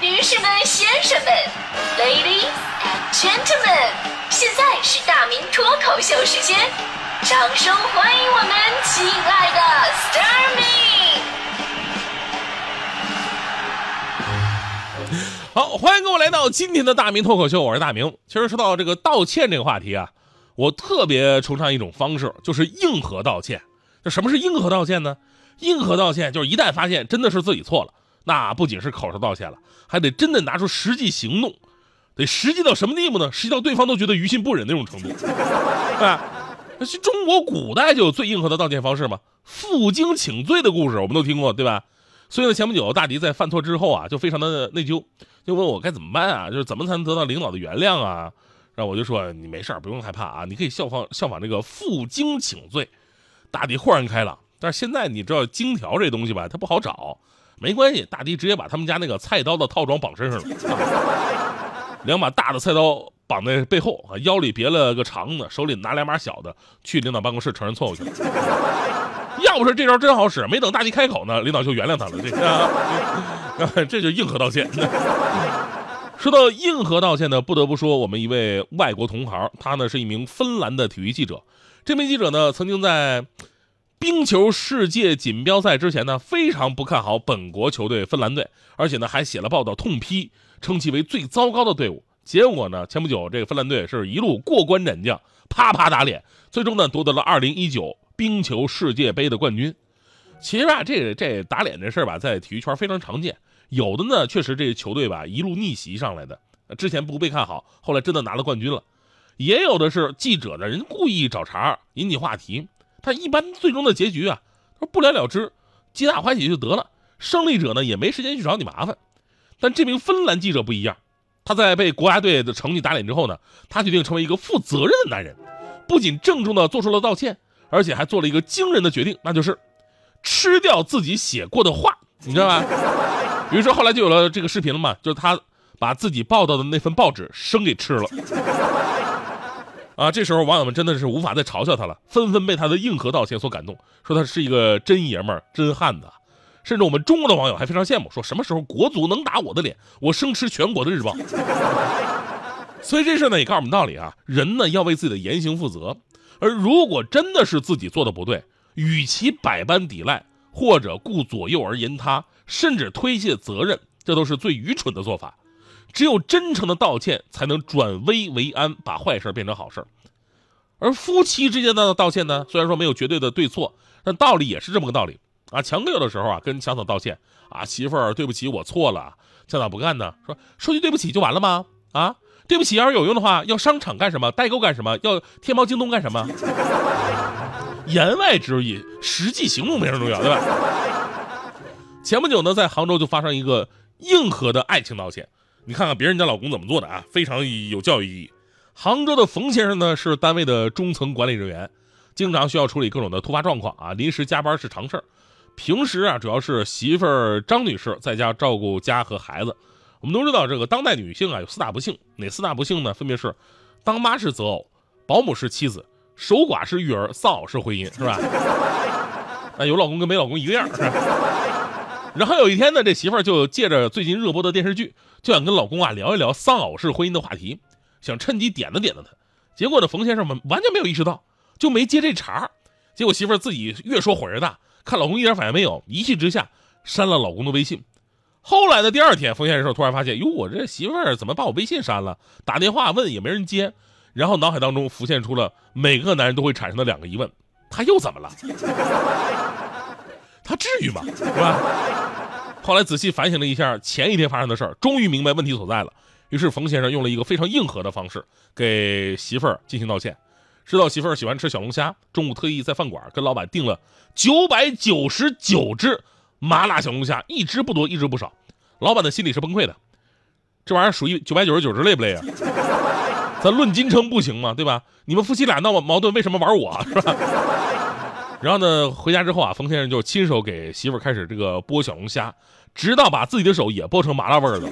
女士们、先生们，Ladies and Gentlemen，现在是大明脱口秀时间，掌声欢迎我们亲爱的 s t a r m y 好，欢迎各位来到今天的大明脱口秀，我是大明。其实说到这个道歉这个话题啊，我特别崇尚一种方式，就是硬核道歉。那什么是硬核道歉呢？硬核道歉就是一旦发现真的是自己错了，那不仅是口头道歉了，还得真的拿出实际行动，得实际到什么地步呢？实际到对方都觉得于心不忍那种程度，对吧？那是中国古代就有最硬核的道歉方式嘛，负荆请罪的故事我们都听过，对吧？所以呢，前不久大迪在犯错之后啊，就非常的内疚，就问我该怎么办啊？就是怎么才能得到领导的原谅啊？然后我就说你没事不用害怕啊，你可以效仿效仿这个负荆请罪。大迪豁然开朗。但是现在你知道荆条这东西吧，它不好找，没关系，大迪直接把他们家那个菜刀的套装绑身上了，两把大的菜刀绑在背后，腰里别了个长的，手里拿两把小的，去领导办公室承认错误去了。要不是这招真好使，没等大迪开口呢，领导就原谅他了。这，这就硬核道歉。说到硬核道歉呢，不得不说我们一位外国同行，他呢是一名芬兰的体育记者，这名记者呢曾经在。冰球世界锦标赛之前呢，非常不看好本国球队芬兰队，而且呢还写了报道痛批，称其为最糟糕的队伍。结果呢，前不久这个芬兰队是一路过关斩将，啪啪打脸，最终呢夺得了2019冰球世界杯的冠军。其实啊，这这打脸这事儿吧，在体育圈非常常见。有的呢，确实这球队吧一路逆袭上来的，之前不被看好，后来真的拿了冠军了。也有的是记者呢人故意找茬，引起话题。但一般最终的结局啊，他说不了了之，皆大欢喜就得了。胜利者呢也没时间去找你麻烦。但这名芬兰记者不一样，他在被国家队的成绩打脸之后呢，他决定成为一个负责任的男人，不仅郑重的做出了道歉，而且还做了一个惊人的决定，那就是吃掉自己写过的话，你知道吧？比如说后来就有了这个视频了嘛，就是他把自己报道的那份报纸生给吃了。啊，这时候网友们真的是无法再嘲笑他了，纷纷被他的硬核道歉所感动，说他是一个真爷们儿、真汉子。甚至我们中国的网友还非常羡慕，说什么时候国足能打我的脸，我生吃全国的日报。所以这事呢也告诉我们道理啊，人呢要为自己的言行负责，而如果真的是自己做的不对，与其百般抵赖，或者顾左右而言他，甚至推卸责任，这都是最愚蠢的做法。只有真诚的道歉，才能转危为安，把坏事变成好事而夫妻之间的道歉呢，虽然说没有绝对的对错，但道理也是这么个道理啊。强哥有的时候啊，跟强嫂道歉啊，媳妇儿对不起，我错了。强嫂不干呢，说说句对不起就完了吗？啊，对不起要是有用的话，要商场干什么？代购干什么？要天猫京东干什么？言外之意，实际行动非常重要，对吧？前不久呢，在杭州就发生一个硬核的爱情道歉。你看看别人家老公怎么做的啊，非常有教育意义。杭州的冯先生呢是单位的中层管理人员，经常需要处理各种的突发状况啊，临时加班是常事儿。平时啊，主要是媳妇儿张女士在家照顾家和孩子。我们都知道这个当代女性啊有四大不幸，哪四大不幸呢？分别是当妈是择偶，保姆是妻子，守寡是育儿，丧偶是婚姻，是吧？那有老公跟没老公一个样。然后有一天呢，这媳妇儿就借着最近热播的电视剧，就想跟老公啊聊一聊丧偶式婚姻的话题，想趁机点子点子他。结果呢，冯先生们完全没有意识到，就没接这茬结果媳妇儿自己越说火越大，看老公一点反应没有，一气之下删了老公的微信。后来的第二天，冯先生突然发现，哟，我这媳妇儿怎么把我微信删了？打电话问也没人接，然后脑海当中浮现出了每个男人都会产生的两个疑问：他又怎么了？他至于吗？是吧？后来仔细反省了一下前一天发生的事儿，终于明白问题所在了。于是冯先生用了一个非常硬核的方式给媳妇儿进行道歉。知道媳妇儿喜欢吃小龙虾，中午特意在饭馆跟老板订了九百九十九只麻辣小龙虾，一只不多，一只不少。老板的心里是崩溃的，这玩意儿属于九百九十九只累不累啊？咱论斤称不行吗？对吧？你们夫妻俩闹矛盾，为什么玩我是吧？然后呢，回家之后啊，冯先生就亲手给媳妇儿开始这个剥小龙虾，直到把自己的手也剥成麻辣味儿了。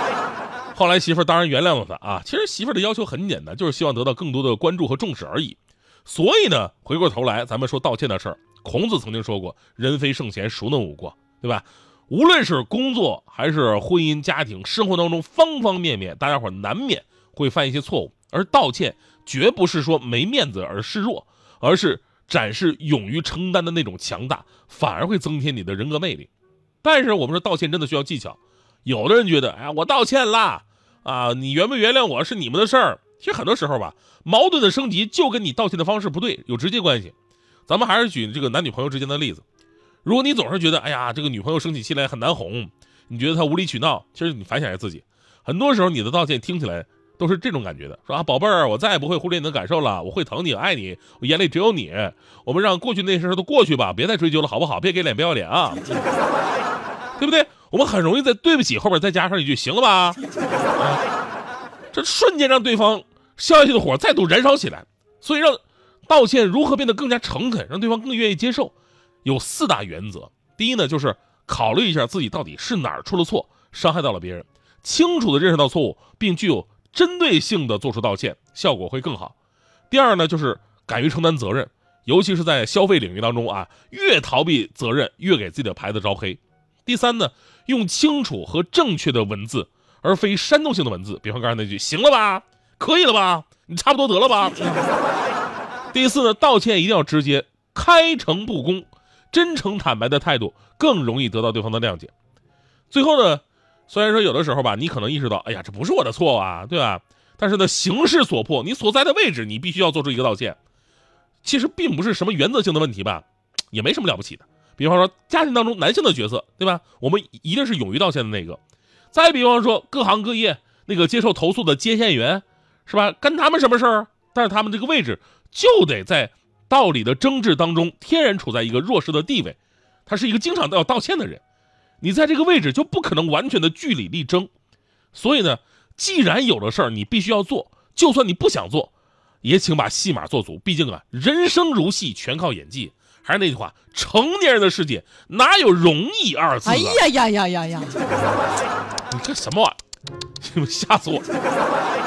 后来媳妇儿当然原谅了他啊。其实媳妇儿的要求很简单，就是希望得到更多的关注和重视而已。所以呢，回过头来咱们说道歉的事儿，孔子曾经说过：“人非圣贤，孰能无过？”对吧？无论是工作还是婚姻家庭生活当中方方面面，大家伙难免会犯一些错误，而道歉绝不是说没面子而示弱，而是展示勇于承担的那种强大，反而会增添你的人格魅力。但是我们说道歉真的需要技巧，有的人觉得，哎呀，我道歉啦，啊，你原不原谅我是你们的事儿。其实很多时候吧，矛盾的升级就跟你道歉的方式不对有直接关系。咱们还是举这个男女朋友之间的例子，如果你总是觉得，哎呀，这个女朋友生起气来很难哄，你觉得她无理取闹，其实你反省一下自己，很多时候你的道歉听起来都是这种感觉的，说啊，宝贝儿，我再也不会忽略你的感受了，我会疼你，爱你，我眼里只有你，我们让过去那些事都过去吧，别再追究了，好不好？别给脸不要脸啊，对不对？我们很容易在对不起后边再加上一句，行了吧？啊这瞬间让对方消下去的火再度燃烧起来。所以让道歉如何变得更加诚恳，让对方更愿意接受，有四大原则。第一呢，就是考虑一下自己到底是哪儿出了错，伤害到了别人，清楚的认识到错误，并具有针对性的做出道歉，效果会更好。第二呢，就是敢于承担责任，尤其是在消费领域当中啊，越逃避责任，越给自己的牌子招黑。第三呢，用清楚和正确的文字。而非煽动性的文字，比方刚才那句“行了吧，可以了吧，你差不多得了吧”。第四呢，道歉一定要直接，开诚布公，真诚坦白的态度更容易得到对方的谅解。最后呢，虽然说有的时候吧，你可能意识到，哎呀，这不是我的错啊，对吧？但是呢，形势所迫，你所在的位置，你必须要做出一个道歉。其实并不是什么原则性的问题吧，也没什么了不起的。比方说家庭当中男性的角色，对吧？我们一定是勇于道歉的那个。再比方说，各行各业那个接受投诉的接线员，是吧？跟他们什么事儿？但是他们这个位置就得在道理的争执当中，天然处在一个弱势的地位。他是一个经常都要道歉的人，你在这个位置就不可能完全的据理力争。所以呢，既然有了事儿，你必须要做，就算你不想做，也请把戏码做足。毕竟啊，人生如戏，全靠演技。还是那句话，成年人的世界哪有容易二字？哎呀呀呀呀呀！你这什么玩意儿？吓死我！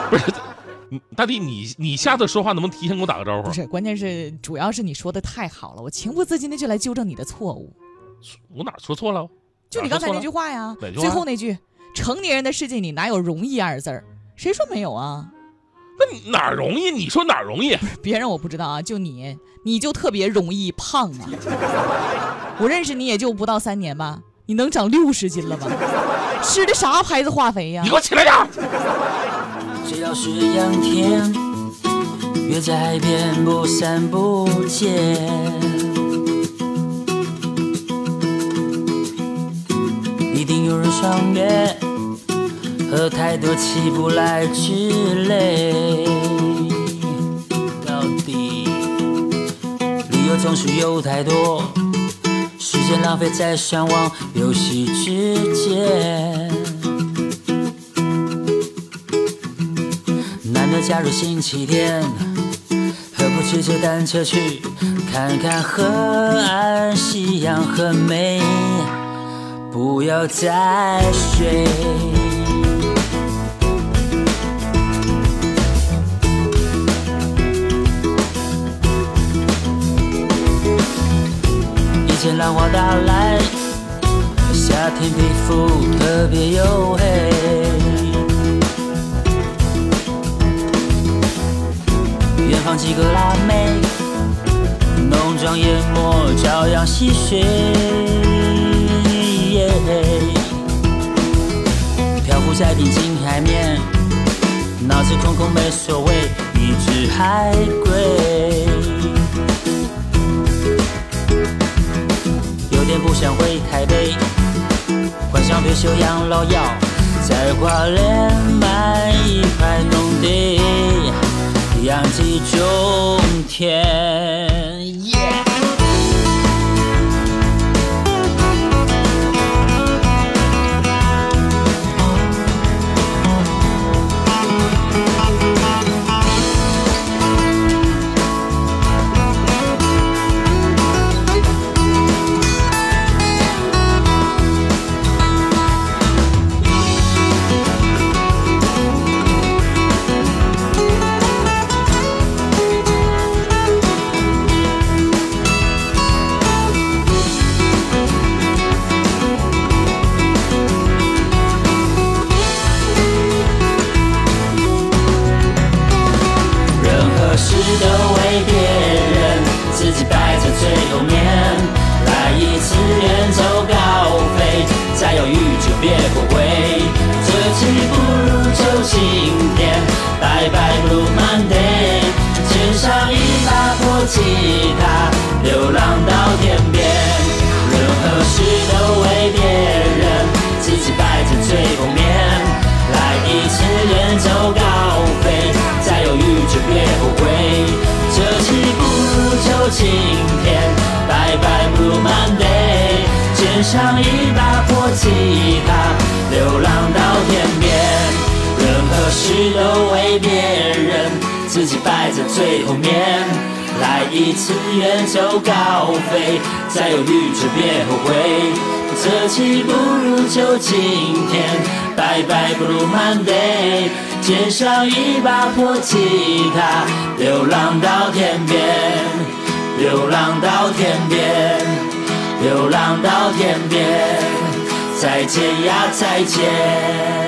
不是，大弟，你你下次说话能不能提前给我打个招呼？不是，关键是主要是你说的太好了，我情不自禁的就来纠正你的错误。我哪说错了？就你刚才那句话呀，最后那句“成年人的世界里哪有容易二字儿”？谁说没有啊？那你哪儿容易？你说哪儿容易？别人我不知道啊，就你，你就特别容易胖啊！我认识你也就不到三年吧，你能长六十斤了吧？吃的啥牌子化肥呀你？给我起来点儿！只要是阳天，约在海边不散不见。有人赏月，喝太多起不来之类。到底理由总是有太多，时间浪费在上网游戏之间。难得假如星期天，何不骑着单车去看看河岸，夕阳很美，不要再睡。一阵浪花打来，夏天皮肤特别黝黑。远方几个辣妹，浓妆艳抹，朝阳戏水。在平静海面，脑子空空没所谓，一只海龟。有点不想回台北，幻想退休养老药，在花莲买一块农地。养鸡种田。浪到天边，任何事都为别人。自己摆在最后面，来一次远走高飞，再犹豫就别后悔。这期不就今天，拜拜不瞒背，肩上一把破吉他，流浪到天边，任何事都为别人。自己摆在最后面。来一次远走高飞，再犹豫就别后悔。这期不如就今天，拜拜不如 Monday。肩上一把破吉他，流浪到天边，流浪到天边，流浪到天边。再见呀，再见。